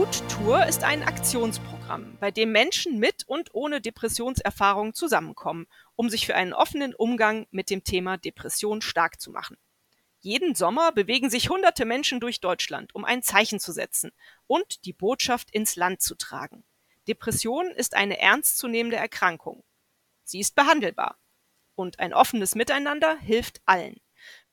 Mut-Tour ist ein Aktionsprogramm, bei dem Menschen mit und ohne Depressionserfahrung zusammenkommen, um sich für einen offenen Umgang mit dem Thema Depression stark zu machen. Jeden Sommer bewegen sich hunderte Menschen durch Deutschland, um ein Zeichen zu setzen und die Botschaft ins Land zu tragen. Depression ist eine ernstzunehmende Erkrankung. Sie ist behandelbar. Und ein offenes Miteinander hilft allen.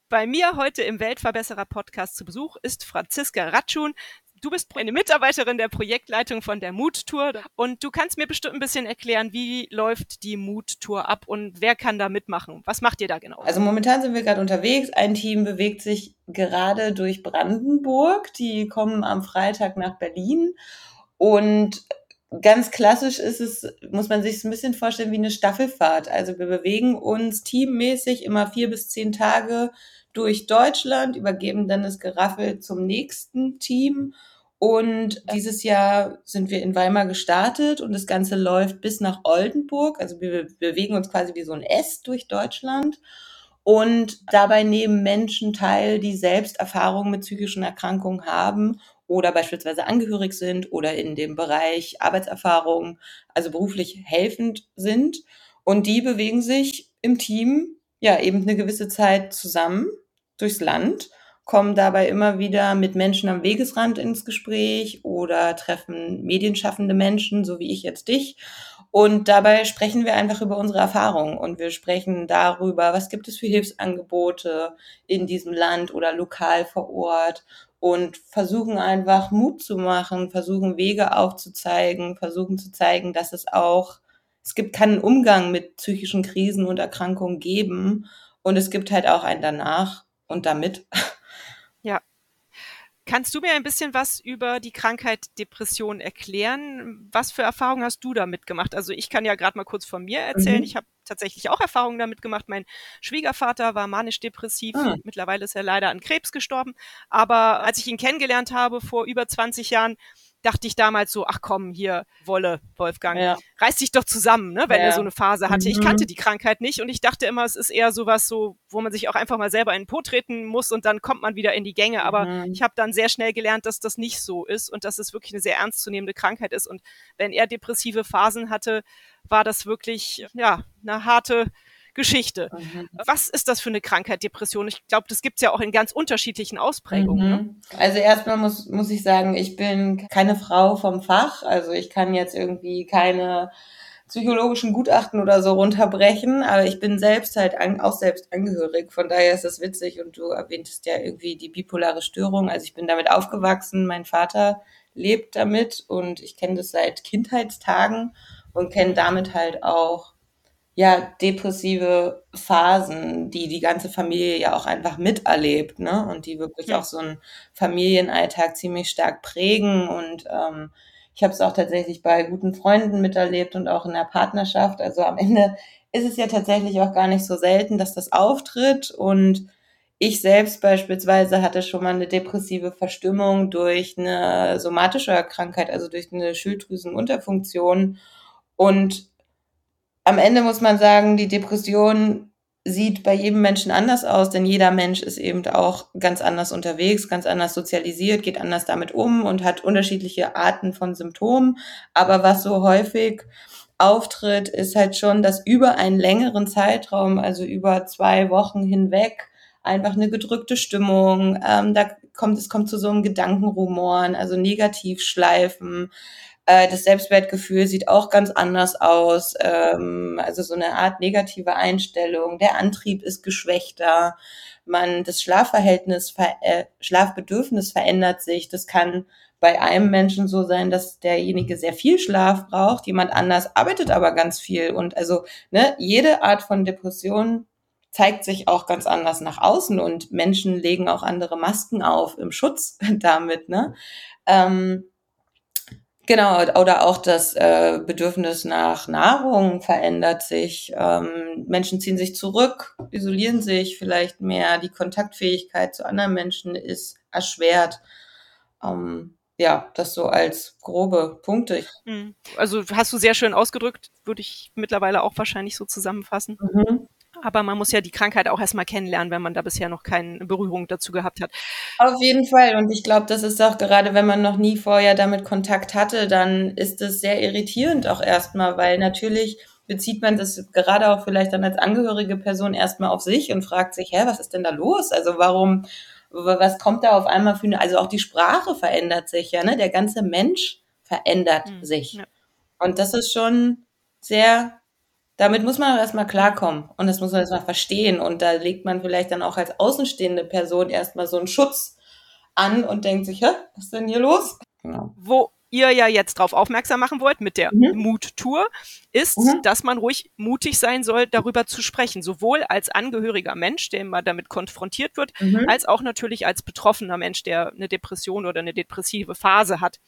Bei mir heute im Weltverbesserer Podcast zu Besuch ist Franziska Ratschun. Du bist eine Mitarbeiterin der Projektleitung von der Mood Tour und du kannst mir bestimmt ein bisschen erklären, wie läuft die Mood Tour ab und wer kann da mitmachen? Was macht ihr da genau? Also momentan sind wir gerade unterwegs. Ein Team bewegt sich gerade durch Brandenburg. Die kommen am Freitag nach Berlin und ganz klassisch ist es, muss man sich ein bisschen vorstellen wie eine Staffelfahrt. Also wir bewegen uns teammäßig immer vier bis zehn Tage durch Deutschland, übergeben dann das Geraffel zum nächsten Team. Und dieses Jahr sind wir in Weimar gestartet und das Ganze läuft bis nach Oldenburg. Also wir bewegen uns quasi wie so ein S durch Deutschland. Und dabei nehmen Menschen teil, die selbst Erfahrungen mit psychischen Erkrankungen haben oder beispielsweise angehörig sind oder in dem Bereich Arbeitserfahrung, also beruflich helfend sind. Und die bewegen sich im Team ja eben eine gewisse Zeit zusammen durchs Land, kommen dabei immer wieder mit Menschen am Wegesrand ins Gespräch oder treffen medienschaffende Menschen, so wie ich jetzt dich. Und dabei sprechen wir einfach über unsere Erfahrungen und wir sprechen darüber, was gibt es für Hilfsangebote in diesem Land oder lokal vor Ort und versuchen einfach Mut zu machen, versuchen Wege aufzuzeigen, versuchen zu zeigen, dass es auch, es gibt keinen Umgang mit psychischen Krisen und Erkrankungen geben und es gibt halt auch ein danach und damit. Ja. Kannst du mir ein bisschen was über die Krankheit Depression erklären? Was für Erfahrungen hast du damit gemacht? Also ich kann ja gerade mal kurz von mir erzählen. Mhm. Ich habe tatsächlich auch Erfahrungen damit gemacht. Mein Schwiegervater war manisch-depressiv. Ah. Mittlerweile ist er leider an Krebs gestorben. Aber als ich ihn kennengelernt habe vor über 20 Jahren, dachte ich damals so, ach komm, hier, Wolle, Wolfgang, ja. reiß dich doch zusammen, ne, wenn ja. er so eine Phase hatte. Mhm. Ich kannte die Krankheit nicht und ich dachte immer, es ist eher sowas so, wo man sich auch einfach mal selber in den Po treten muss und dann kommt man wieder in die Gänge. Aber mhm. ich habe dann sehr schnell gelernt, dass das nicht so ist und dass es wirklich eine sehr ernstzunehmende Krankheit ist. Und wenn er depressive Phasen hatte, war das wirklich, ja, eine harte Geschichte. Mhm. Was ist das für eine Krankheit, Depression? Ich glaube, das gibt es ja auch in ganz unterschiedlichen Ausprägungen. Ne? Mhm. Ne? Also erstmal muss, muss ich sagen, ich bin keine Frau vom Fach. Also ich kann jetzt irgendwie keine psychologischen Gutachten oder so runterbrechen, aber ich bin selbst halt an, auch selbst angehörig. Von daher ist das witzig und du erwähntest ja irgendwie die bipolare Störung. Also ich bin damit aufgewachsen. Mein Vater lebt damit und ich kenne das seit Kindheitstagen und kenne damit halt auch ja depressive Phasen, die die ganze Familie ja auch einfach miterlebt, ne? Und die wirklich ja. auch so einen Familienalltag ziemlich stark prägen. Und ähm, ich habe es auch tatsächlich bei guten Freunden miterlebt und auch in der Partnerschaft. Also am Ende ist es ja tatsächlich auch gar nicht so selten, dass das auftritt. Und ich selbst beispielsweise hatte schon mal eine depressive Verstimmung durch eine somatische Krankheit, also durch eine Schilddrüsenunterfunktion. Und am Ende muss man sagen, die Depression sieht bei jedem Menschen anders aus, denn jeder Mensch ist eben auch ganz anders unterwegs, ganz anders sozialisiert, geht anders damit um und hat unterschiedliche Arten von Symptomen. Aber was so häufig auftritt, ist halt schon, dass über einen längeren Zeitraum, also über zwei Wochen hinweg, einfach eine gedrückte Stimmung, ähm, da kommt es kommt zu so einem Gedankenrumoren, also Negativschleifen, äh, das Selbstwertgefühl sieht auch ganz anders aus. Ähm, also so eine Art negative Einstellung. Der Antrieb ist geschwächter. Man, das Schlafverhältnis, äh, Schlafbedürfnis verändert sich. Das kann bei einem Menschen so sein, dass derjenige sehr viel Schlaf braucht, jemand anders arbeitet aber ganz viel. Und also ne, jede Art von Depression zeigt sich auch ganz anders nach außen und Menschen legen auch andere Masken auf im Schutz damit, ne? Ähm, Genau, oder auch das äh, Bedürfnis nach Nahrung verändert sich. Ähm, Menschen ziehen sich zurück, isolieren sich vielleicht mehr. Die Kontaktfähigkeit zu anderen Menschen ist erschwert. Ähm, ja, das so als grobe Punkte. Hm. Also hast du sehr schön ausgedrückt, würde ich mittlerweile auch wahrscheinlich so zusammenfassen. Mhm. Aber man muss ja die Krankheit auch erstmal kennenlernen, wenn man da bisher noch keine Berührung dazu gehabt hat. Auf jeden Fall. Und ich glaube, das ist auch gerade, wenn man noch nie vorher damit Kontakt hatte, dann ist es sehr irritierend auch erstmal, weil natürlich bezieht man das gerade auch vielleicht dann als angehörige Person erstmal auf sich und fragt sich, hä, was ist denn da los? Also warum, was kommt da auf einmal für eine, also auch die Sprache verändert sich ja, ne? Der ganze Mensch verändert mhm. sich. Ja. Und das ist schon sehr damit muss man auch erstmal klarkommen und das muss man erstmal verstehen. Und da legt man vielleicht dann auch als außenstehende Person erstmal so einen Schutz an und denkt sich, hä, was ist denn hier los? Genau. Wo ihr ja jetzt drauf aufmerksam machen wollt mit der mhm. Mut-Tour, ist, mhm. dass man ruhig mutig sein soll, darüber zu sprechen. Sowohl als angehöriger Mensch, der immer damit konfrontiert wird, mhm. als auch natürlich als betroffener Mensch, der eine Depression oder eine depressive Phase hat.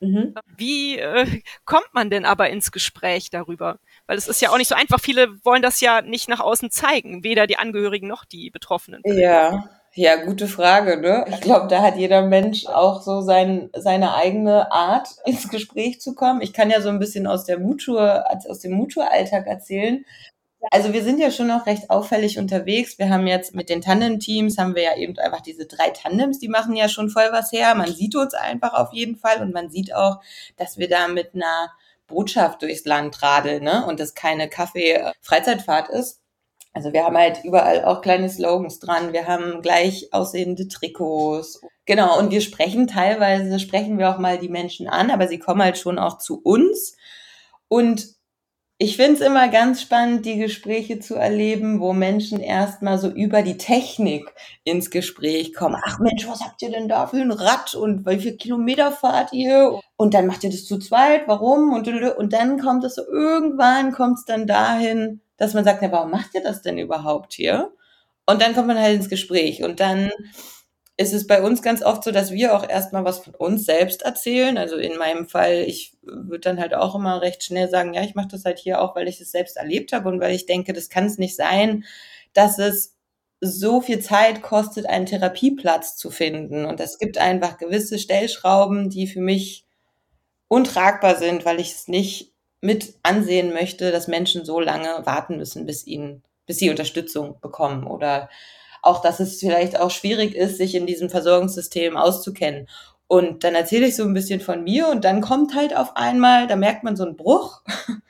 Mhm. Wie äh, kommt man denn aber ins Gespräch darüber? Weil es ist ja auch nicht so einfach. Viele wollen das ja nicht nach außen zeigen, weder die Angehörigen noch die Betroffenen. Ja, ja, gute Frage. Ne? Ich glaube, da hat jeder Mensch auch so sein, seine eigene Art, ins Gespräch zu kommen. Ich kann ja so ein bisschen aus der Mutur, aus dem Mutur-Alltag erzählen. Also wir sind ja schon noch recht auffällig unterwegs. Wir haben jetzt mit den Tandem-Teams haben wir ja eben einfach diese drei Tandems, die machen ja schon voll was her. Man sieht uns einfach auf jeden Fall und man sieht auch, dass wir da mit einer Botschaft durchs Land radeln, ne? Und das keine Kaffee-Freizeitfahrt ist. Also wir haben halt überall auch kleine Slogans dran. Wir haben gleich aussehende Trikots. Genau. Und wir sprechen teilweise, sprechen wir auch mal die Menschen an, aber sie kommen halt schon auch zu uns. Und ich finde es immer ganz spannend, die Gespräche zu erleben, wo Menschen erstmal so über die Technik ins Gespräch kommen. Ach Mensch, was habt ihr denn da für ein Rad und wie viele Kilometer fahrt ihr? Und dann macht ihr das zu zweit, warum? Und, und dann kommt es so, irgendwann kommt es dann dahin, dass man sagt, na, warum macht ihr das denn überhaupt hier? Und dann kommt man halt ins Gespräch und dann ist es bei uns ganz oft so, dass wir auch erstmal was von uns selbst erzählen. Also in meinem Fall, ich würde dann halt auch immer recht schnell sagen, ja, ich mache das halt hier auch, weil ich es selbst erlebt habe und weil ich denke, das kann es nicht sein, dass es so viel Zeit kostet, einen Therapieplatz zu finden. Und es gibt einfach gewisse Stellschrauben, die für mich untragbar sind, weil ich es nicht mit ansehen möchte, dass Menschen so lange warten müssen, bis ihnen, bis sie Unterstützung bekommen oder auch, dass es vielleicht auch schwierig ist, sich in diesem Versorgungssystem auszukennen. Und dann erzähle ich so ein bisschen von mir und dann kommt halt auf einmal, da merkt man so einen Bruch.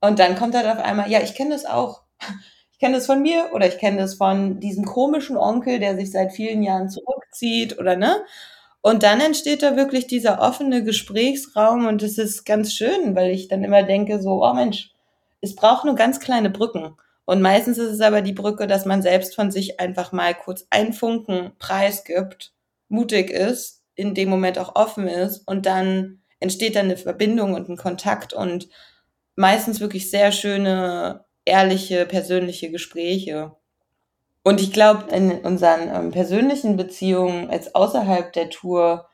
Und dann kommt halt auf einmal, ja, ich kenne das auch. Ich kenne das von mir oder ich kenne das von diesem komischen Onkel, der sich seit vielen Jahren zurückzieht oder ne? Und dann entsteht da wirklich dieser offene Gesprächsraum und das ist ganz schön, weil ich dann immer denke so, oh Mensch, es braucht nur ganz kleine Brücken. Und meistens ist es aber die Brücke, dass man selbst von sich einfach mal kurz einen Funken preisgibt, mutig ist, in dem Moment auch offen ist und dann entsteht dann eine Verbindung und ein Kontakt und meistens wirklich sehr schöne, ehrliche, persönliche Gespräche. Und ich glaube, in unseren ähm, persönlichen Beziehungen als außerhalb der Tour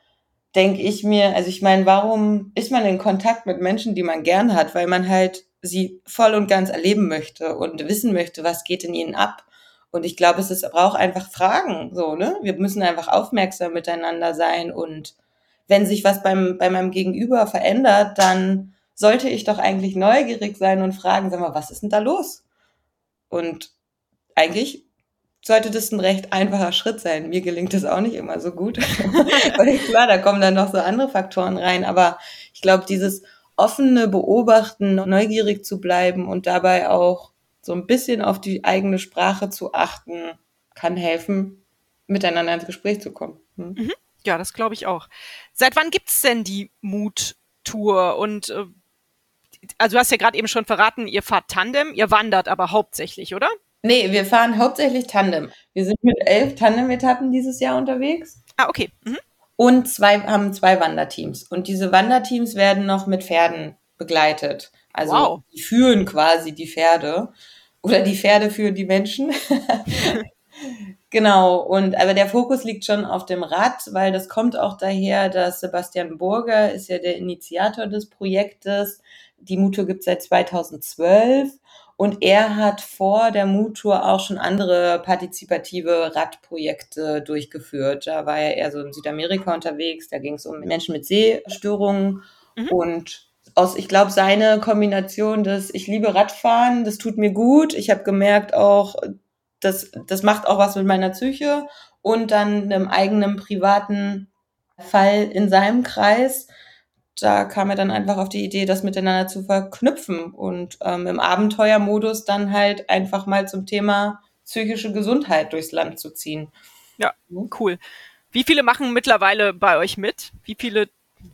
denke ich mir, also ich meine, warum ist man in Kontakt mit Menschen, die man gern hat? Weil man halt sie voll und ganz erleben möchte und wissen möchte, was geht in ihnen ab. Und ich glaube, es ist, braucht einfach Fragen, so, ne? Wir müssen einfach aufmerksam miteinander sein und wenn sich was beim, bei meinem Gegenüber verändert, dann sollte ich doch eigentlich neugierig sein und fragen, sag mal, was ist denn da los? Und eigentlich sollte das ein recht einfacher Schritt sein. Mir gelingt das auch nicht immer so gut. Weil klar, da kommen dann noch so andere Faktoren rein. Aber ich glaube, dieses offene Beobachten, neugierig zu bleiben und dabei auch so ein bisschen auf die eigene Sprache zu achten, kann helfen, miteinander ins Gespräch zu kommen. Hm? Mhm. Ja, das glaube ich auch. Seit wann gibt's denn die Mut-Tour? Und äh, also du hast ja gerade eben schon verraten, ihr fahrt Tandem, ihr wandert aber hauptsächlich, oder? Nee, wir fahren hauptsächlich Tandem. Wir sind mit elf Tandem-Etappen dieses Jahr unterwegs. Ah, okay. Mhm und zwei, haben zwei Wanderteams. Und diese Wanderteams werden noch mit Pferden begleitet. Also wow. die führen quasi die Pferde. oder die Pferde für die Menschen. Genau, und aber der Fokus liegt schon auf dem Rad, weil das kommt auch daher, dass Sebastian Burger ist ja der Initiator des Projektes. Die Mutur gibt es seit 2012 und er hat vor der Mutur auch schon andere partizipative Radprojekte durchgeführt. Da war er eher so in Südamerika unterwegs, da ging es um Menschen mit Sehstörungen mhm. und aus, ich glaube, seine Kombination des, ich liebe Radfahren, das tut mir gut. Ich habe gemerkt auch, das, das macht auch was mit meiner Psyche und dann einem eigenen privaten Fall in seinem Kreis. Da kam er dann einfach auf die Idee, das miteinander zu verknüpfen und ähm, im Abenteuermodus dann halt einfach mal zum Thema psychische Gesundheit durchs Land zu ziehen. Ja, cool. Wie viele machen mittlerweile bei euch mit? Wie viele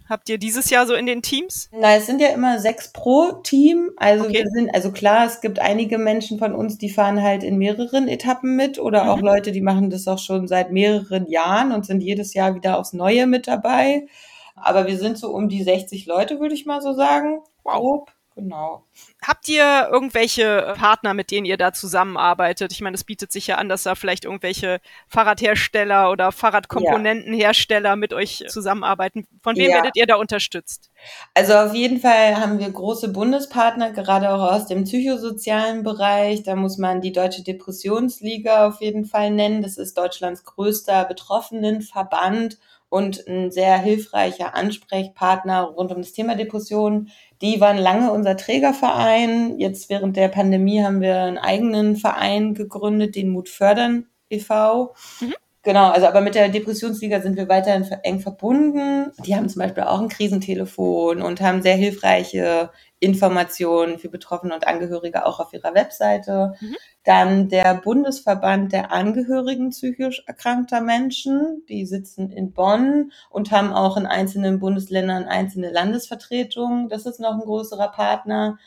habt ihr dieses Jahr so in den Teams? Na, es sind ja immer sechs pro Team. Also okay. wir sind, also klar, es gibt einige Menschen von uns, die fahren halt in mehreren Etappen mit oder mhm. auch Leute, die machen das auch schon seit mehreren Jahren und sind jedes Jahr wieder aufs Neue mit dabei. Aber wir sind so um die 60 Leute, würde ich mal so sagen. Wow. Genau. Habt ihr irgendwelche Partner, mit denen ihr da zusammenarbeitet? Ich meine, es bietet sich ja an, dass da vielleicht irgendwelche Fahrradhersteller oder Fahrradkomponentenhersteller ja. mit euch zusammenarbeiten. Von wem ja. werdet ihr da unterstützt? Also auf jeden Fall haben wir große Bundespartner, gerade auch aus dem psychosozialen Bereich. Da muss man die Deutsche Depressionsliga auf jeden Fall nennen. Das ist Deutschlands größter Betroffenenverband und ein sehr hilfreicher Ansprechpartner rund um das Thema Depression. Die waren lange unser Trägerverein. Jetzt während der Pandemie haben wir einen eigenen Verein gegründet, den Mut fördern e.V. Mhm. Genau, also aber mit der Depressionsliga sind wir weiterhin eng verbunden. Die haben zum Beispiel auch ein Krisentelefon und haben sehr hilfreiche Informationen für Betroffene und Angehörige auch auf ihrer Webseite. Mhm. Dann der Bundesverband der Angehörigen psychisch erkrankter Menschen. Die sitzen in Bonn und haben auch in einzelnen Bundesländern einzelne Landesvertretungen. Das ist noch ein größerer Partner.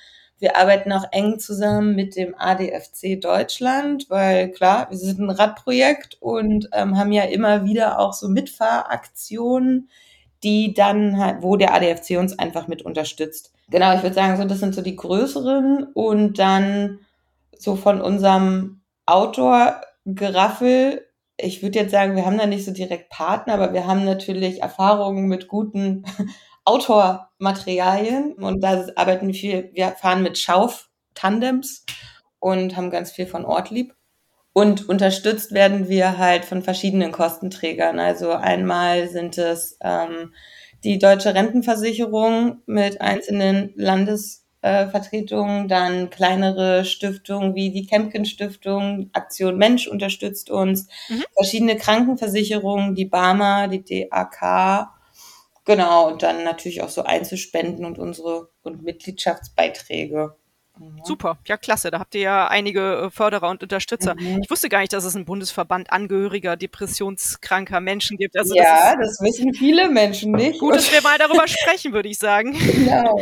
Wir arbeiten auch eng zusammen mit dem ADFC Deutschland, weil klar, wir sind ein Radprojekt und ähm, haben ja immer wieder auch so Mitfahraktionen, die dann halt, wo der ADFC uns einfach mit unterstützt. Genau, ich würde sagen, so das sind so die größeren und dann so von unserem Outdoor-Geraffel ich würde jetzt sagen, wir haben da nicht so direkt Partner, aber wir haben natürlich Erfahrungen mit guten Autormaterialien und da arbeiten wir viel, wir fahren mit Schauf-Tandems und haben ganz viel von Ortlieb. Und unterstützt werden wir halt von verschiedenen Kostenträgern. Also einmal sind es ähm, die deutsche Rentenversicherung mit einzelnen Landesvertretungen, äh, dann kleinere Stiftungen wie die Kempken Stiftung, Aktion Mensch unterstützt uns, mhm. verschiedene Krankenversicherungen, die Barmer, die DAK Genau, und dann natürlich auch so Einzelspenden und unsere und Mitgliedschaftsbeiträge. Mhm. Super, ja klasse. Da habt ihr ja einige äh, Förderer und Unterstützer. Mhm. Ich wusste gar nicht, dass es einen Bundesverband angehöriger depressionskranker Menschen gibt. Also ja, das, das wissen viele Menschen nicht. Gut, dass wir mal darüber sprechen, würde ich sagen. Genau.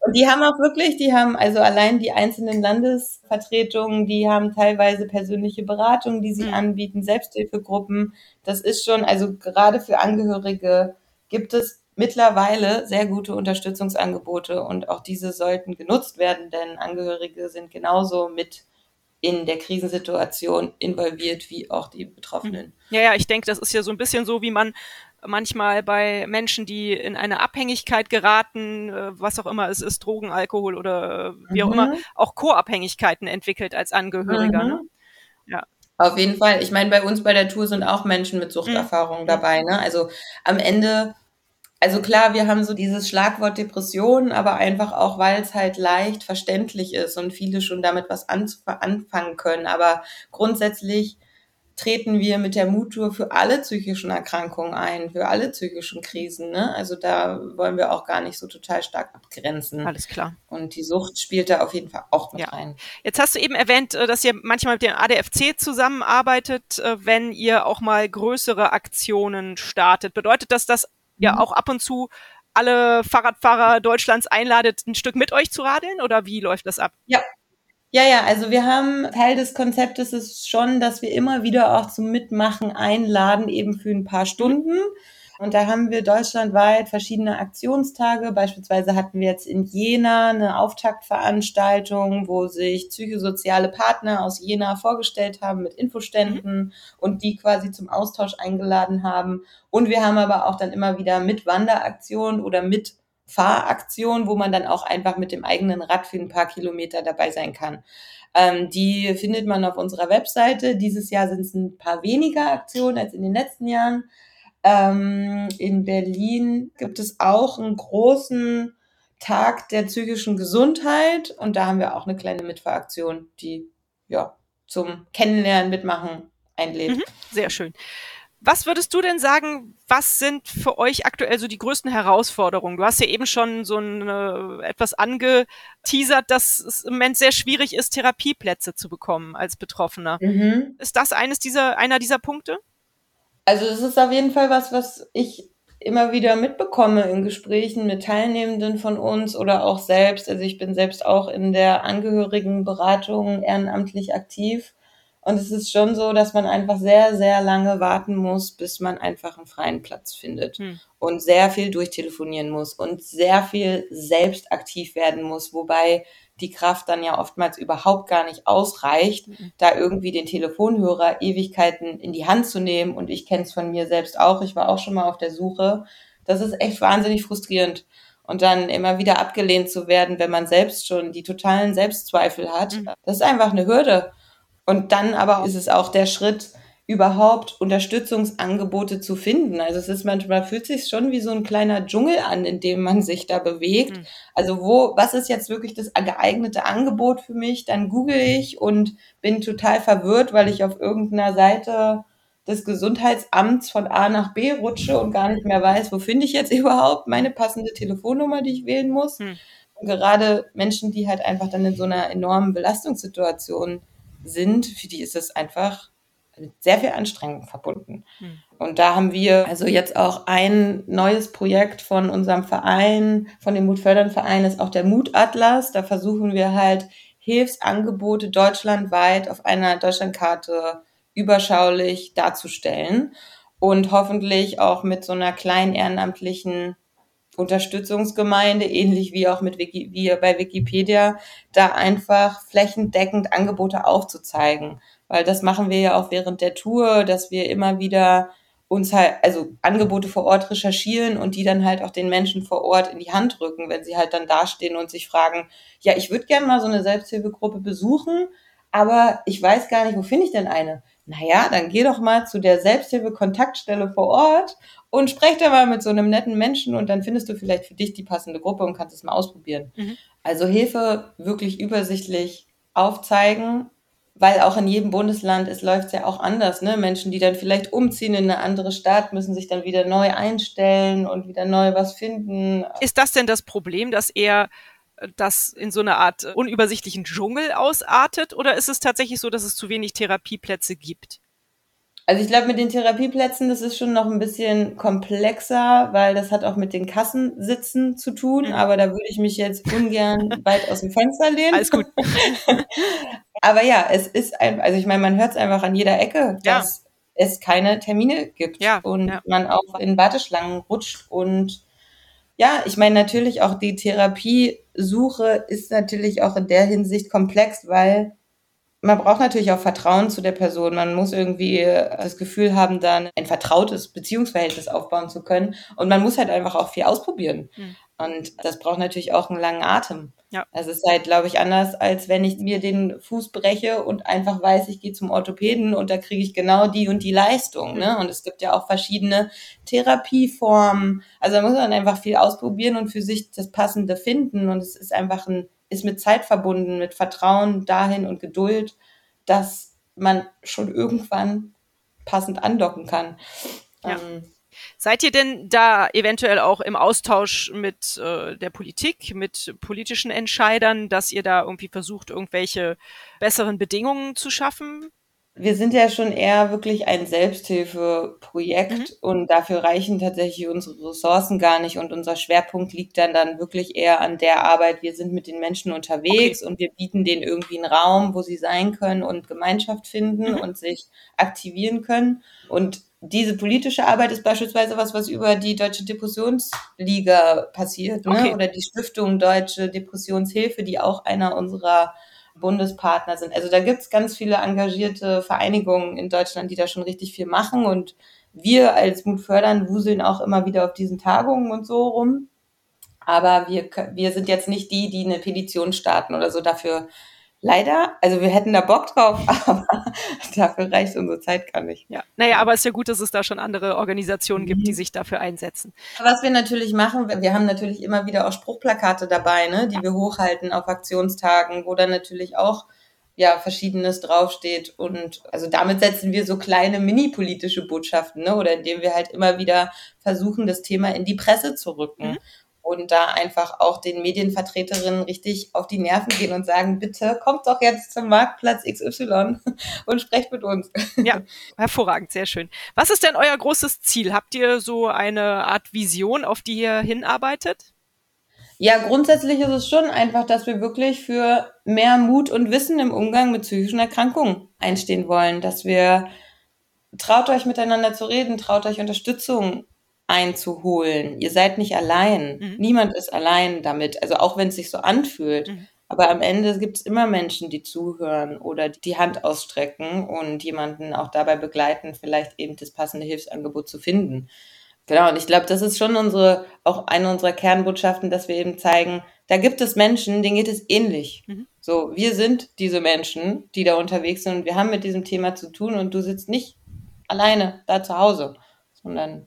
Und die haben auch wirklich, die haben also allein die einzelnen Landesvertretungen, die haben teilweise persönliche Beratungen, die sie mhm. anbieten, Selbsthilfegruppen. Das ist schon, also gerade für Angehörige gibt es mittlerweile sehr gute Unterstützungsangebote und auch diese sollten genutzt werden, denn Angehörige sind genauso mit in der Krisensituation involviert wie auch die Betroffenen. Ja, ja, ich denke, das ist ja so ein bisschen so, wie man manchmal bei Menschen, die in eine Abhängigkeit geraten, äh, was auch immer es ist, Drogen, Alkohol oder wie auch mhm. immer, auch Co-Abhängigkeiten entwickelt als Angehöriger. Mhm. Ne? Ja. Auf jeden Fall. Ich meine, bei uns bei der Tour sind auch Menschen mit Suchterfahrungen mhm. dabei. Ne? Also am Ende also klar, wir haben so dieses Schlagwort Depression, aber einfach auch, weil es halt leicht verständlich ist und viele schon damit was anfangen können. Aber grundsätzlich treten wir mit der Muttour für alle psychischen Erkrankungen ein, für alle psychischen Krisen. Ne? Also da wollen wir auch gar nicht so total stark abgrenzen. Alles klar. Und die Sucht spielt da auf jeden Fall auch mit ja. rein. Jetzt hast du eben erwähnt, äh, dass ihr manchmal mit dem ADFC zusammenarbeitet, äh, wenn ihr auch mal größere Aktionen startet. Bedeutet das, dass ja mhm. auch ab und zu alle Fahrradfahrer Deutschlands einladet, ein Stück mit euch zu radeln oder wie läuft das ab? Ja. Ja, ja, also wir haben Teil des Konzeptes ist schon, dass wir immer wieder auch zum Mitmachen einladen, eben für ein paar Stunden. Und da haben wir deutschlandweit verschiedene Aktionstage. Beispielsweise hatten wir jetzt in Jena eine Auftaktveranstaltung, wo sich psychosoziale Partner aus Jena vorgestellt haben mit Infoständen mhm. und die quasi zum Austausch eingeladen haben. Und wir haben aber auch dann immer wieder mit Wanderaktionen oder mit Fahraktionen, wo man dann auch einfach mit dem eigenen Rad für ein paar Kilometer dabei sein kann. Ähm, die findet man auf unserer Webseite. Dieses Jahr sind es ein paar weniger Aktionen als in den letzten Jahren. Ähm, in Berlin gibt es auch einen großen Tag der psychischen Gesundheit und da haben wir auch eine kleine Mitfahraktion, die ja zum Kennenlernen, Mitmachen einlädt. Mhm, sehr schön. Was würdest du denn sagen, was sind für euch aktuell so die größten Herausforderungen? Du hast ja eben schon so ein, äh, etwas angeteasert, dass es im Moment sehr schwierig ist, Therapieplätze zu bekommen als Betroffener. Mhm. Ist das eines dieser, einer dieser Punkte? Also es ist auf jeden Fall was, was ich immer wieder mitbekomme in Gesprächen mit Teilnehmenden von uns oder auch selbst. Also ich bin selbst auch in der Angehörigenberatung ehrenamtlich aktiv. Und es ist schon so, dass man einfach sehr, sehr lange warten muss, bis man einfach einen freien Platz findet. Hm. Und sehr viel durchtelefonieren muss und sehr viel selbst aktiv werden muss, wobei die Kraft dann ja oftmals überhaupt gar nicht ausreicht, mhm. da irgendwie den Telefonhörer Ewigkeiten in die Hand zu nehmen. Und ich kenne es von mir selbst auch. Ich war auch schon mal auf der Suche. Das ist echt wahnsinnig frustrierend. Und dann immer wieder abgelehnt zu werden, wenn man selbst schon die totalen Selbstzweifel hat. Mhm. Das ist einfach eine Hürde. Und dann aber ist es auch der Schritt, überhaupt Unterstützungsangebote zu finden. Also es ist manchmal fühlt sich schon wie so ein kleiner Dschungel an, in dem man sich da bewegt. Mhm. Also wo, was ist jetzt wirklich das geeignete Angebot für mich? Dann google ich und bin total verwirrt, weil ich auf irgendeiner Seite des Gesundheitsamts von A nach B rutsche und gar nicht mehr weiß, wo finde ich jetzt überhaupt meine passende Telefonnummer, die ich wählen muss. Mhm. Und gerade Menschen, die halt einfach dann in so einer enormen Belastungssituation sind, für die ist es einfach mit sehr viel Anstrengung verbunden. Mhm. Und da haben wir also jetzt auch ein neues Projekt von unserem Verein, von dem Mutfördern Verein, ist auch der Mutatlas. Da versuchen wir halt Hilfsangebote deutschlandweit auf einer Deutschlandkarte überschaulich darzustellen und hoffentlich auch mit so einer kleinen ehrenamtlichen Unterstützungsgemeinde, ähnlich wie auch mit Wiki, wie bei Wikipedia, da einfach flächendeckend Angebote aufzuzeigen. Weil das machen wir ja auch während der Tour, dass wir immer wieder uns halt, also Angebote vor Ort recherchieren und die dann halt auch den Menschen vor Ort in die Hand drücken, wenn sie halt dann dastehen und sich fragen, ja, ich würde gerne mal so eine Selbsthilfegruppe besuchen, aber ich weiß gar nicht, wo finde ich denn eine? Naja, dann geh doch mal zu der Selbsthilfe-Kontaktstelle vor Ort und sprech da mal mit so einem netten Menschen und dann findest du vielleicht für dich die passende Gruppe und kannst es mal ausprobieren. Mhm. Also Hilfe wirklich übersichtlich aufzeigen, weil auch in jedem Bundesland es läuft ja auch anders. Ne? Menschen, die dann vielleicht umziehen in eine andere Stadt, müssen sich dann wieder neu einstellen und wieder neu was finden. Ist das denn das Problem, dass er äh, das in so eine Art unübersichtlichen Dschungel ausartet? Oder ist es tatsächlich so, dass es zu wenig Therapieplätze gibt? Also ich glaube, mit den Therapieplätzen, das ist schon noch ein bisschen komplexer, weil das hat auch mit den Kassensitzen zu tun. Mhm. Aber da würde ich mich jetzt ungern weit aus dem Fenster lehnen. Alles gut. aber ja, es ist ein, also ich meine, man hört es einfach an jeder Ecke, ja. dass es keine Termine gibt ja, und ja. man auch in Warteschlangen rutscht und ja, ich meine natürlich auch die Therapiesuche ist natürlich auch in der Hinsicht komplex, weil man braucht natürlich auch Vertrauen zu der Person. Man muss irgendwie das Gefühl haben, dann ein vertrautes Beziehungsverhältnis aufbauen zu können. Und man muss halt einfach auch viel ausprobieren. Mhm. Und das braucht natürlich auch einen langen Atem. Ja. Das ist halt, glaube ich, anders, als wenn ich mir den Fuß breche und einfach weiß, ich gehe zum Orthopäden und da kriege ich genau die und die Leistung. Mhm. Ne? Und es gibt ja auch verschiedene Therapieformen. Also da muss man einfach viel ausprobieren und für sich das Passende finden. Und es ist einfach ein ist mit Zeit verbunden, mit Vertrauen dahin und Geduld, dass man schon irgendwann passend andocken kann. Ja. Ähm, Seid ihr denn da eventuell auch im Austausch mit äh, der Politik, mit politischen Entscheidern, dass ihr da irgendwie versucht, irgendwelche besseren Bedingungen zu schaffen? wir sind ja schon eher wirklich ein Selbsthilfeprojekt mhm. und dafür reichen tatsächlich unsere Ressourcen gar nicht und unser Schwerpunkt liegt dann dann wirklich eher an der Arbeit. Wir sind mit den Menschen unterwegs okay. und wir bieten denen irgendwie einen Raum, wo sie sein können und Gemeinschaft finden mhm. und sich aktivieren können und diese politische Arbeit ist beispielsweise was, was über die Deutsche Depressionsliga passiert, ne? Okay. oder die Stiftung Deutsche Depressionshilfe, die auch einer unserer Bundespartner sind. Also da gibt's ganz viele engagierte Vereinigungen in Deutschland, die da schon richtig viel machen und wir als Mut fördern wuseln auch immer wieder auf diesen Tagungen und so rum. Aber wir, wir sind jetzt nicht die, die eine Petition starten oder so. Dafür leider, also wir hätten da Bock drauf, aber dafür reicht unsere Zeit gar nicht. Ja, naja, aber es ist ja gut, dass es da schon andere Organisationen gibt, die mhm. sich dafür einsetzen. Was wir natürlich machen, wir haben natürlich immer wieder auch Spruchplakate dabei, ne, die wir hochhalten auf Aktionstagen, wo dann natürlich auch ja verschiedenes draufsteht und also damit setzen wir so kleine mini-politische Botschaften, ne? Oder indem wir halt immer wieder versuchen, das Thema in die Presse zu rücken. Mhm und da einfach auch den Medienvertreterinnen richtig auf die Nerven gehen und sagen, bitte kommt doch jetzt zum Marktplatz XY und sprecht mit uns. Ja, hervorragend, sehr schön. Was ist denn euer großes Ziel? Habt ihr so eine Art Vision, auf die ihr hinarbeitet? Ja, grundsätzlich ist es schon einfach, dass wir wirklich für mehr Mut und Wissen im Umgang mit psychischen Erkrankungen einstehen wollen, dass wir traut euch miteinander zu reden, traut euch Unterstützung einzuholen. Ihr seid nicht allein. Mhm. Niemand ist allein damit. Also auch wenn es sich so anfühlt. Mhm. Aber am Ende gibt es immer Menschen, die zuhören oder die Hand ausstrecken und jemanden auch dabei begleiten, vielleicht eben das passende Hilfsangebot zu finden. Genau, und ich glaube, das ist schon unsere, auch eine unserer Kernbotschaften, dass wir eben zeigen, da gibt es Menschen, denen geht es ähnlich. Mhm. So, wir sind diese Menschen, die da unterwegs sind und wir haben mit diesem Thema zu tun und du sitzt nicht alleine da zu Hause, sondern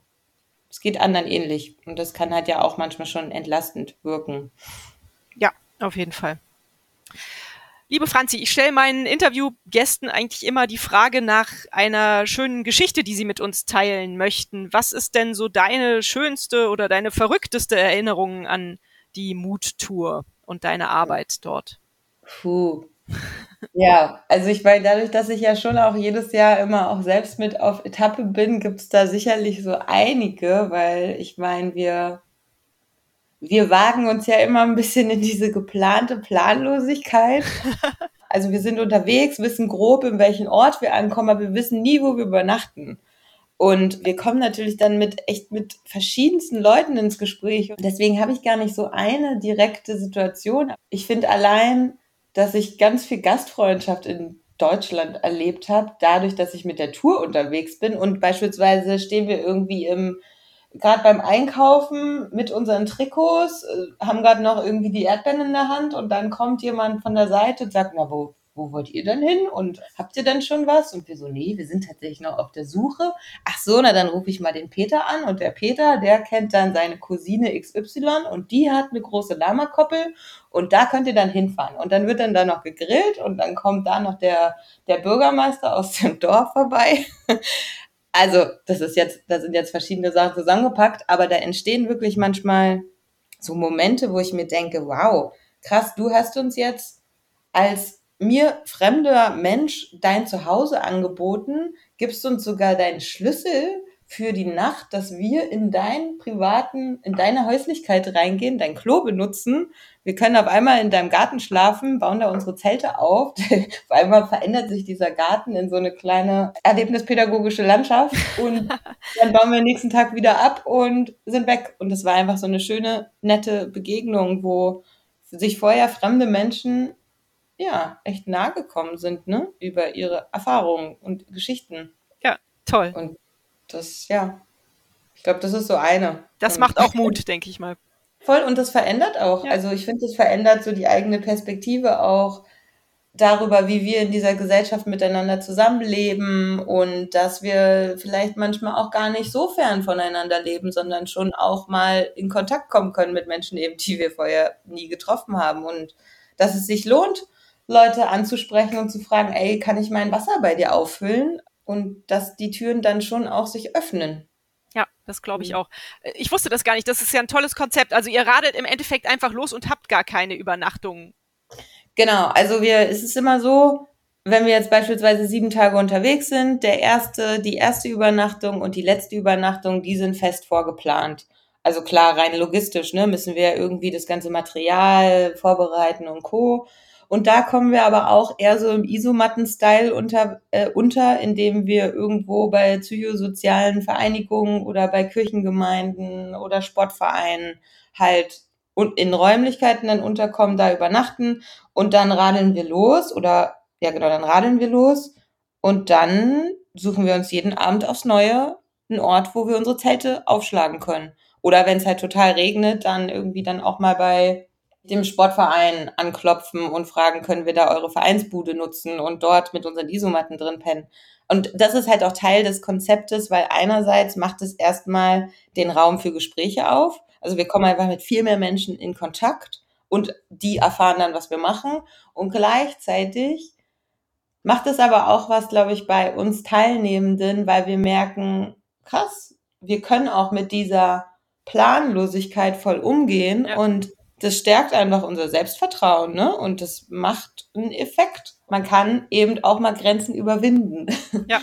es geht anderen ähnlich. Und das kann halt ja auch manchmal schon entlastend wirken. Ja, auf jeden Fall. Liebe Franzi, ich stelle meinen Interviewgästen eigentlich immer die Frage nach einer schönen Geschichte, die sie mit uns teilen möchten. Was ist denn so deine schönste oder deine verrückteste Erinnerung an die Mut-Tour und deine Arbeit dort? Puh, ja, also ich meine, dadurch, dass ich ja schon auch jedes Jahr immer auch selbst mit auf Etappe bin, gibt es da sicherlich so einige, weil ich meine, wir, wir wagen uns ja immer ein bisschen in diese geplante Planlosigkeit. Also wir sind unterwegs, wissen grob, in welchen Ort wir ankommen, aber wir wissen nie, wo wir übernachten. Und wir kommen natürlich dann mit echt mit verschiedensten Leuten ins Gespräch. Und deswegen habe ich gar nicht so eine direkte Situation. Ich finde allein dass ich ganz viel Gastfreundschaft in Deutschland erlebt habe, dadurch, dass ich mit der Tour unterwegs bin und beispielsweise stehen wir irgendwie im gerade beim Einkaufen mit unseren Trikots, äh, haben gerade noch irgendwie die Erdbeeren in der Hand und dann kommt jemand von der Seite und sagt, na, wo, wo wollt ihr denn hin? Und habt ihr denn schon was? Und wir so, nee, wir sind tatsächlich noch auf der Suche. Ach so, na dann rufe ich mal den Peter an und der Peter, der kennt dann seine Cousine XY und die hat eine große Lama-Koppel und da könnt ihr dann hinfahren. Und dann wird dann da noch gegrillt und dann kommt da noch der, der Bürgermeister aus dem Dorf vorbei. Also, das ist jetzt, da sind jetzt verschiedene Sachen zusammengepackt, aber da entstehen wirklich manchmal so Momente, wo ich mir denke, wow, krass, du hast uns jetzt als mir fremder Mensch dein Zuhause angeboten, gibst uns sogar deinen Schlüssel für die Nacht, dass wir in deinen privaten, in deine Häuslichkeit reingehen, dein Klo benutzen. Wir können auf einmal in deinem Garten schlafen, bauen da unsere Zelte auf. auf einmal verändert sich dieser Garten in so eine kleine erlebnispädagogische Landschaft und dann bauen wir den nächsten Tag wieder ab und sind weg. Und das war einfach so eine schöne, nette Begegnung, wo sich vorher fremde Menschen ja, echt nahe gekommen sind, ne? Über ihre Erfahrungen und Geschichten. Ja, toll. Und das, ja, ich glaube, das ist so eine. Das macht auch Mut, denke ich mal. Voll, und das verändert auch. Ja. Also ich finde, das verändert so die eigene Perspektive auch darüber, wie wir in dieser Gesellschaft miteinander zusammenleben und dass wir vielleicht manchmal auch gar nicht so fern voneinander leben, sondern schon auch mal in Kontakt kommen können mit Menschen eben, die wir vorher nie getroffen haben und dass es sich lohnt, Leute anzusprechen und zu fragen, ey, kann ich mein Wasser bei dir auffüllen? Und dass die Türen dann schon auch sich öffnen. Ja, das glaube ich mhm. auch. Ich wusste das gar nicht. Das ist ja ein tolles Konzept. Also ihr radet im Endeffekt einfach los und habt gar keine Übernachtungen. Genau, also wir, es ist immer so, wenn wir jetzt beispielsweise sieben Tage unterwegs sind, der erste, die erste Übernachtung und die letzte Übernachtung, die sind fest vorgeplant. Also klar, rein logistisch, ne, müssen wir irgendwie das ganze Material vorbereiten und Co. Und da kommen wir aber auch eher so im Isomatten-Style unter, äh, unter, indem wir irgendwo bei psychosozialen Vereinigungen oder bei Kirchengemeinden oder Sportvereinen halt und in Räumlichkeiten dann unterkommen, da übernachten und dann radeln wir los oder ja genau, dann radeln wir los und dann suchen wir uns jeden Abend aufs Neue einen Ort, wo wir unsere Zelte aufschlagen können. Oder wenn es halt total regnet, dann irgendwie dann auch mal bei dem Sportverein anklopfen und fragen, können wir da eure Vereinsbude nutzen und dort mit unseren Isomatten drin pennen. Und das ist halt auch Teil des Konzeptes, weil einerseits macht es erstmal den Raum für Gespräche auf. Also wir kommen einfach mit viel mehr Menschen in Kontakt und die erfahren dann, was wir machen. Und gleichzeitig macht es aber auch was, glaube ich, bei uns Teilnehmenden, weil wir merken, krass, wir können auch mit dieser Planlosigkeit voll umgehen ja. und das stärkt einfach unser Selbstvertrauen, ne? Und das macht einen Effekt. Man kann eben auch mal Grenzen überwinden. Ja,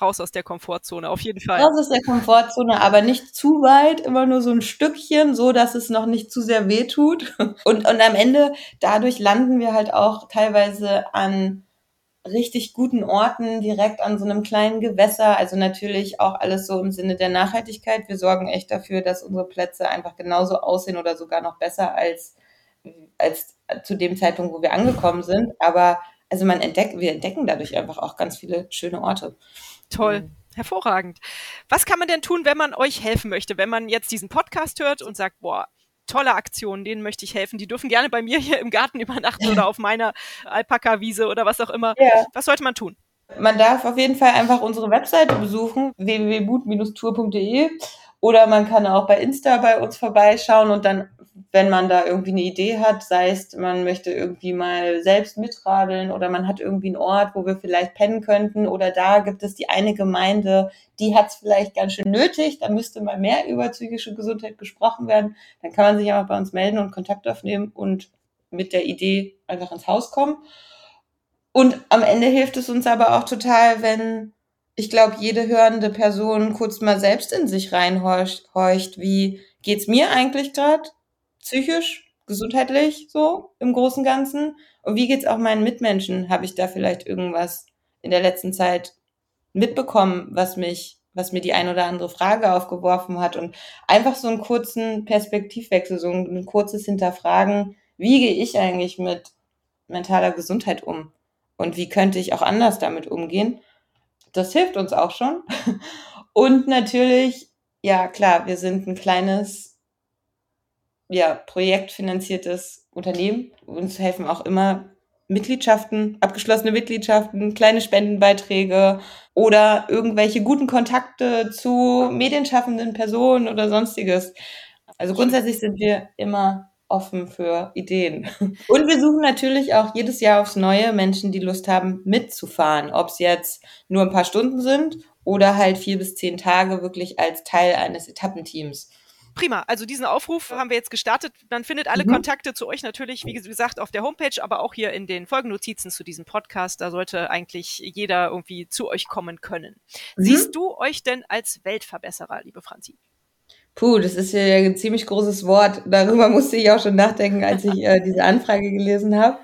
raus aus der Komfortzone, auf jeden Fall. Raus aus der Komfortzone, aber nicht zu weit, immer nur so ein Stückchen, so dass es noch nicht zu sehr weh tut. Und, und am Ende, dadurch landen wir halt auch teilweise an richtig guten Orten, direkt an so einem kleinen Gewässer. Also natürlich auch alles so im Sinne der Nachhaltigkeit. Wir sorgen echt dafür, dass unsere Plätze einfach genauso aussehen oder sogar noch besser als, als zu dem Zeitpunkt, wo wir angekommen sind. Aber also man entdeckt, wir entdecken dadurch einfach auch ganz viele schöne Orte. Toll. Hervorragend. Was kann man denn tun, wenn man euch helfen möchte? Wenn man jetzt diesen Podcast hört und sagt, boah, tolle Aktion, denen möchte ich helfen. Die dürfen gerne bei mir hier im Garten übernachten oder auf meiner Alpaka-Wiese oder was auch immer. Ja. Was sollte man tun? Man darf auf jeden Fall einfach unsere Webseite besuchen, www.mut-tour.de oder man kann auch bei Insta bei uns vorbeischauen und dann wenn man da irgendwie eine Idee hat, sei es, man möchte irgendwie mal selbst mitradeln oder man hat irgendwie einen Ort, wo wir vielleicht pennen könnten oder da gibt es die eine Gemeinde, die hat es vielleicht ganz schön nötig, da müsste mal mehr über psychische Gesundheit gesprochen werden, dann kann man sich einfach bei uns melden und Kontakt aufnehmen und mit der Idee einfach ins Haus kommen. Und am Ende hilft es uns aber auch total, wenn ich glaube, jede hörende Person kurz mal selbst in sich reinhorcht, wie geht's mir eigentlich gerade? Psychisch, gesundheitlich so im Großen und Ganzen? Und wie geht's auch meinen Mitmenschen? Habe ich da vielleicht irgendwas in der letzten Zeit mitbekommen, was mich, was mir die ein oder andere Frage aufgeworfen hat? Und einfach so einen kurzen Perspektivwechsel, so ein, ein kurzes Hinterfragen, wie gehe ich eigentlich mit mentaler Gesundheit um? Und wie könnte ich auch anders damit umgehen? Das hilft uns auch schon. Und natürlich, ja klar, wir sind ein kleines ja, projektfinanziertes Unternehmen. Uns helfen auch immer Mitgliedschaften, abgeschlossene Mitgliedschaften, kleine Spendenbeiträge oder irgendwelche guten Kontakte zu medienschaffenden Personen oder sonstiges. Also grundsätzlich sind wir immer offen für Ideen. Und wir suchen natürlich auch jedes Jahr aufs Neue Menschen, die Lust haben, mitzufahren. Ob es jetzt nur ein paar Stunden sind oder halt vier bis zehn Tage wirklich als Teil eines Etappenteams prima. Also diesen Aufruf haben wir jetzt gestartet. Man findet alle mhm. Kontakte zu euch natürlich, wie gesagt, auf der Homepage, aber auch hier in den Folgennotizen zu diesem Podcast. Da sollte eigentlich jeder irgendwie zu euch kommen können. Mhm. Siehst du euch denn als Weltverbesserer, liebe Franzi? Puh, das ist ja ein ziemlich großes Wort. Darüber musste ich auch schon nachdenken, als ich äh, diese Anfrage gelesen habe.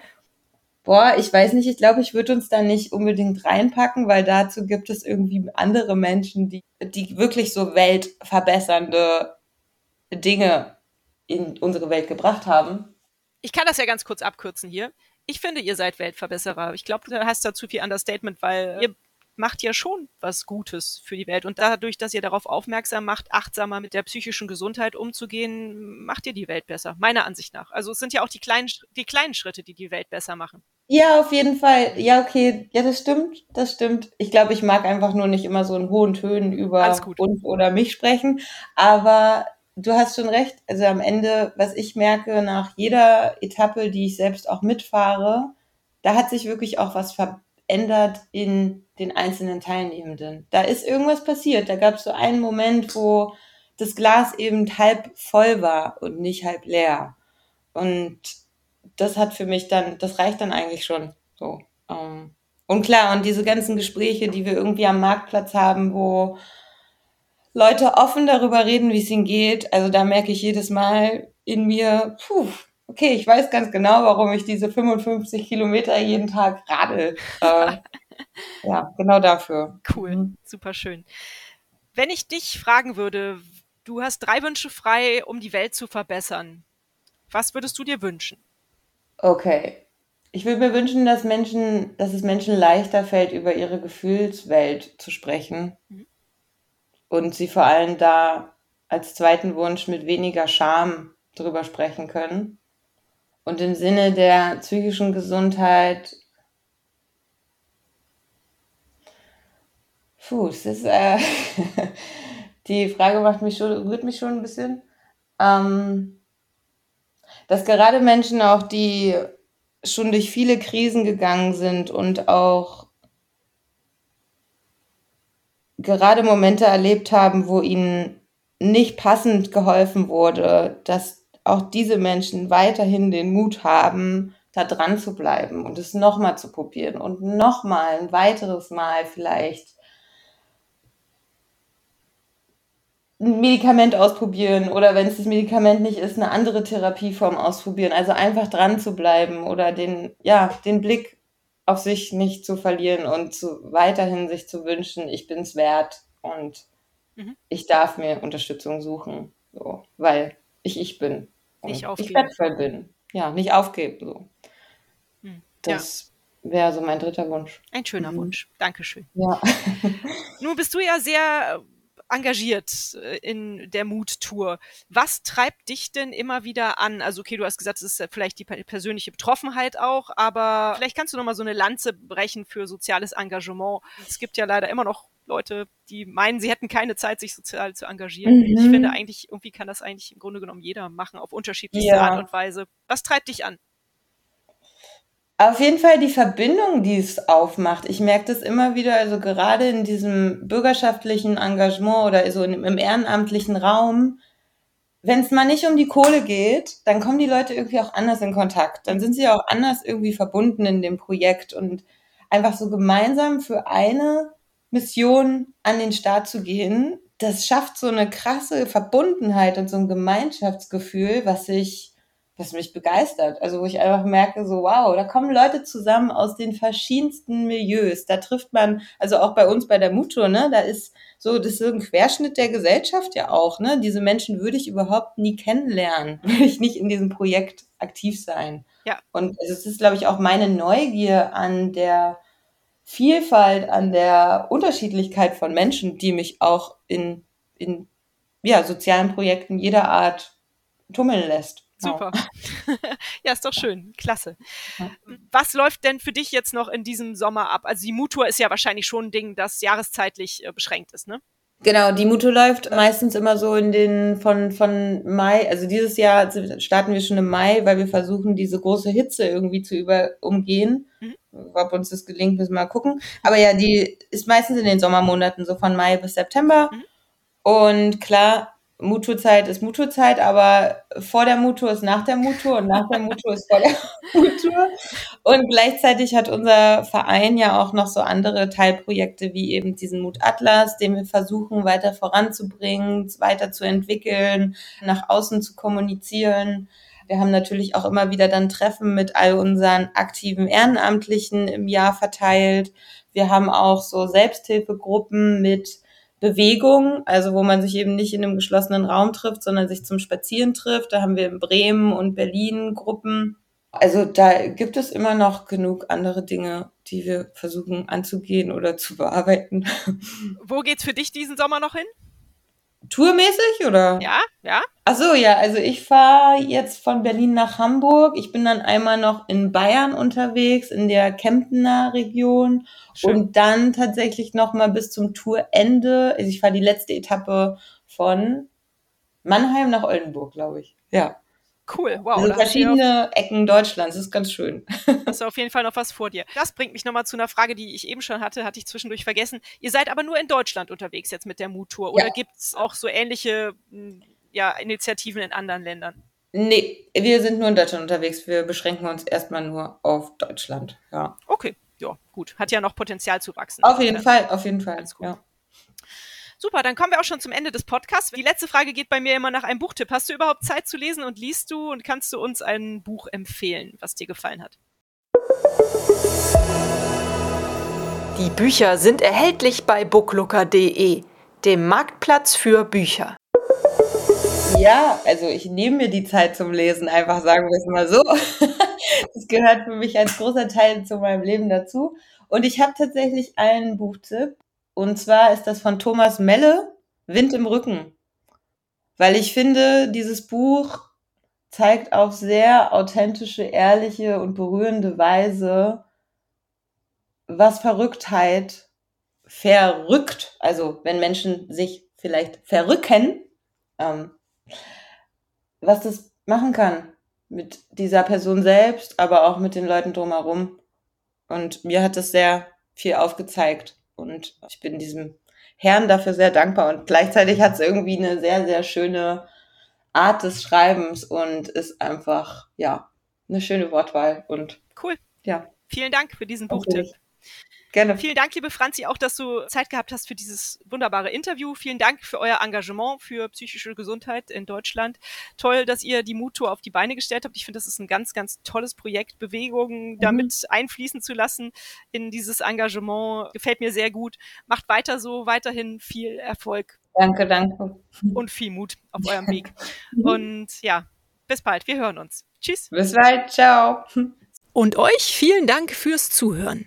Boah, ich weiß nicht, ich glaube, ich würde uns da nicht unbedingt reinpacken, weil dazu gibt es irgendwie andere Menschen, die, die wirklich so weltverbessernde Dinge in unsere Welt gebracht haben. Ich kann das ja ganz kurz abkürzen hier. Ich finde, ihr seid Weltverbesserer. Ich glaube, du hast da zu viel Understatement, weil ihr macht ja schon was Gutes für die Welt. Und dadurch, dass ihr darauf aufmerksam macht, achtsamer mit der psychischen Gesundheit umzugehen, macht ihr die Welt besser. Meiner Ansicht nach. Also es sind ja auch die kleinen, die kleinen Schritte, die die Welt besser machen. Ja, auf jeden Fall. Ja, okay. Ja, das stimmt. Das stimmt. Ich glaube, ich mag einfach nur nicht immer so in hohen Tönen über uns oder mich sprechen. Aber du hast schon recht. Also am Ende, was ich merke, nach jeder Etappe, die ich selbst auch mitfahre, da hat sich wirklich auch was verändert in den einzelnen Teilnehmenden. Da ist irgendwas passiert. Da gab es so einen Moment, wo das Glas eben halb voll war und nicht halb leer. Und das hat für mich dann, das reicht dann eigentlich schon. So. Ähm. Und klar, und diese ganzen Gespräche, die wir irgendwie am Marktplatz haben, wo Leute offen darüber reden, wie es ihnen geht. Also da merke ich jedes Mal in mir, puh, okay, ich weiß ganz genau, warum ich diese 55 Kilometer jeden Tag radel. Äh, ja, genau dafür. Cool, mhm. super schön. Wenn ich dich fragen würde, du hast drei Wünsche frei, um die Welt zu verbessern. Was würdest du dir wünschen? Okay. Ich würde mir wünschen, dass Menschen, dass es Menschen leichter fällt, über ihre Gefühlswelt zu sprechen. Mhm. Und sie vor allem da als zweiten Wunsch mit weniger Scham drüber sprechen können. Und im Sinne der psychischen Gesundheit, puh, das ist, äh, die Frage macht mich schon, rührt mich schon ein bisschen. Ähm, dass gerade Menschen auch, die schon durch viele Krisen gegangen sind und auch gerade Momente erlebt haben, wo ihnen nicht passend geholfen wurde, dass auch diese Menschen weiterhin den Mut haben, da dran zu bleiben und es nochmal zu probieren und nochmal ein weiteres Mal vielleicht ein Medikament ausprobieren oder wenn es das Medikament nicht ist, eine andere Therapieform ausprobieren. Also einfach dran zu bleiben oder den, ja, den Blick auf sich nicht zu verlieren und zu, weiterhin sich zu wünschen, ich bin es wert und mhm. ich darf mir Unterstützung suchen, so, weil ich ich bin. Nicht aufgeben. Ich wertvoll bin. Ja, nicht aufgeben. So. Hm. Das ja. wäre so mein dritter Wunsch. Ein schöner mhm. Wunsch. Dankeschön. Ja. Nun bist du ja sehr engagiert äh, in der Mut-Tour. Was treibt dich denn immer wieder an? Also, okay, du hast gesagt, es ist vielleicht die persönliche Betroffenheit auch, aber vielleicht kannst du noch mal so eine Lanze brechen für soziales Engagement. Es gibt ja leider immer noch Leute, die meinen, sie hätten keine Zeit, sich sozial zu engagieren. Mhm. Ich finde eigentlich, irgendwie kann das eigentlich im Grunde genommen jeder machen, auf unterschiedlichste ja. Art und Weise. Was treibt dich an? Auf jeden Fall die Verbindung, die es aufmacht. Ich merke das immer wieder, also gerade in diesem bürgerschaftlichen Engagement oder so im ehrenamtlichen Raum, wenn es mal nicht um die Kohle geht, dann kommen die Leute irgendwie auch anders in Kontakt. Dann sind sie auch anders irgendwie verbunden in dem Projekt und einfach so gemeinsam für eine Mission an den Start zu gehen, das schafft so eine krasse Verbundenheit und so ein Gemeinschaftsgefühl, was ich was mich begeistert. Also wo ich einfach merke, so wow, da kommen Leute zusammen aus den verschiedensten Milieus. Da trifft man, also auch bei uns bei der Mutur, ne, da ist so, das ist so ein Querschnitt der Gesellschaft ja auch, ne. Diese Menschen würde ich überhaupt nie kennenlernen, würde ich nicht in diesem Projekt aktiv sein. Ja. Und es ist, glaube ich, auch meine Neugier an der Vielfalt, an der Unterschiedlichkeit von Menschen, die mich auch in, in ja, sozialen Projekten jeder Art tummeln lässt. Super. ja, ist doch schön. Klasse. Was läuft denn für dich jetzt noch in diesem Sommer ab? Also die Mutur ist ja wahrscheinlich schon ein Ding, das jahreszeitlich äh, beschränkt ist, ne? Genau, die Mutur läuft meistens immer so in den von von Mai, also dieses Jahr starten wir schon im Mai, weil wir versuchen diese große Hitze irgendwie zu über umgehen. Mhm. Ob uns das gelingt, müssen wir mal gucken. Aber ja, die ist meistens in den Sommermonaten so von Mai bis September. Mhm. Und klar, Muturzeit ist Muturzeit, aber vor der Mutur ist nach der Mutur und nach der Mutur ist vor der Mutur. Und gleichzeitig hat unser Verein ja auch noch so andere Teilprojekte wie eben diesen Mut Atlas, den wir versuchen weiter voranzubringen, weiter zu entwickeln, nach außen zu kommunizieren. Wir haben natürlich auch immer wieder dann Treffen mit all unseren aktiven Ehrenamtlichen im Jahr verteilt. Wir haben auch so Selbsthilfegruppen mit Bewegung, also wo man sich eben nicht in einem geschlossenen Raum trifft, sondern sich zum Spazieren trifft. Da haben wir in Bremen und Berlin Gruppen. Also da gibt es immer noch genug andere Dinge, die wir versuchen anzugehen oder zu bearbeiten. Wo geht's für dich diesen Sommer noch hin? Tourmäßig oder? Ja, ja. Ach so, ja, also ich fahre jetzt von Berlin nach Hamburg. Ich bin dann einmal noch in Bayern unterwegs, in der Kemptener Region Schön. und dann tatsächlich noch mal bis zum Tourende. Also ich fahre die letzte Etappe von Mannheim nach Oldenburg, glaube ich. Ja. Cool, wow. Also verschiedene Ecken Deutschlands, das ist ganz schön. Hast du auf jeden Fall noch was vor dir. Das bringt mich nochmal zu einer Frage, die ich eben schon hatte, hatte ich zwischendurch vergessen. Ihr seid aber nur in Deutschland unterwegs jetzt mit der Mood-Tour oder ja. gibt es auch so ähnliche hm, ja, Initiativen in anderen Ländern? Nee, wir sind nur in Deutschland unterwegs. Wir beschränken uns erstmal nur auf Deutschland, ja. Okay, ja, gut. Hat ja noch Potenzial zu wachsen. Auf jeden Fall, auf jeden Fall. Alles gut. Ja. Super, dann kommen wir auch schon zum Ende des Podcasts. Die letzte Frage geht bei mir immer nach einem Buchtipp. Hast du überhaupt Zeit zu lesen und liest du und kannst du uns ein Buch empfehlen, was dir gefallen hat? Die Bücher sind erhältlich bei booklooker.de, dem Marktplatz für Bücher. Ja, also ich nehme mir die Zeit zum Lesen, einfach sagen wir es mal so. Das gehört für mich als großer Teil zu meinem Leben dazu. Und ich habe tatsächlich einen Buchtipp. Und zwar ist das von Thomas Melle, Wind im Rücken. Weil ich finde, dieses Buch zeigt auf sehr authentische, ehrliche und berührende Weise, was Verrücktheit verrückt, also wenn Menschen sich vielleicht verrücken, ähm, was das machen kann mit dieser Person selbst, aber auch mit den Leuten drumherum. Und mir hat das sehr viel aufgezeigt. Und ich bin diesem Herrn dafür sehr dankbar. Und gleichzeitig hat es irgendwie eine sehr, sehr schöne Art des Schreibens und ist einfach, ja, eine schöne Wortwahl. Und cool. Ja. Vielen Dank für diesen Buchtipp. Gerne. Vielen Dank, liebe Franzi, auch, dass du Zeit gehabt hast für dieses wunderbare Interview. Vielen Dank für euer Engagement für psychische Gesundheit in Deutschland. Toll, dass ihr die Mutur auf die Beine gestellt habt. Ich finde, das ist ein ganz, ganz tolles Projekt, Bewegungen mhm. damit einfließen zu lassen in dieses Engagement. Gefällt mir sehr gut. Macht weiter so, weiterhin viel Erfolg. Danke, danke. Und viel Mut auf eurem Weg. Und ja, bis bald. Wir hören uns. Tschüss. Bis bald. Ciao. Und euch vielen Dank fürs Zuhören.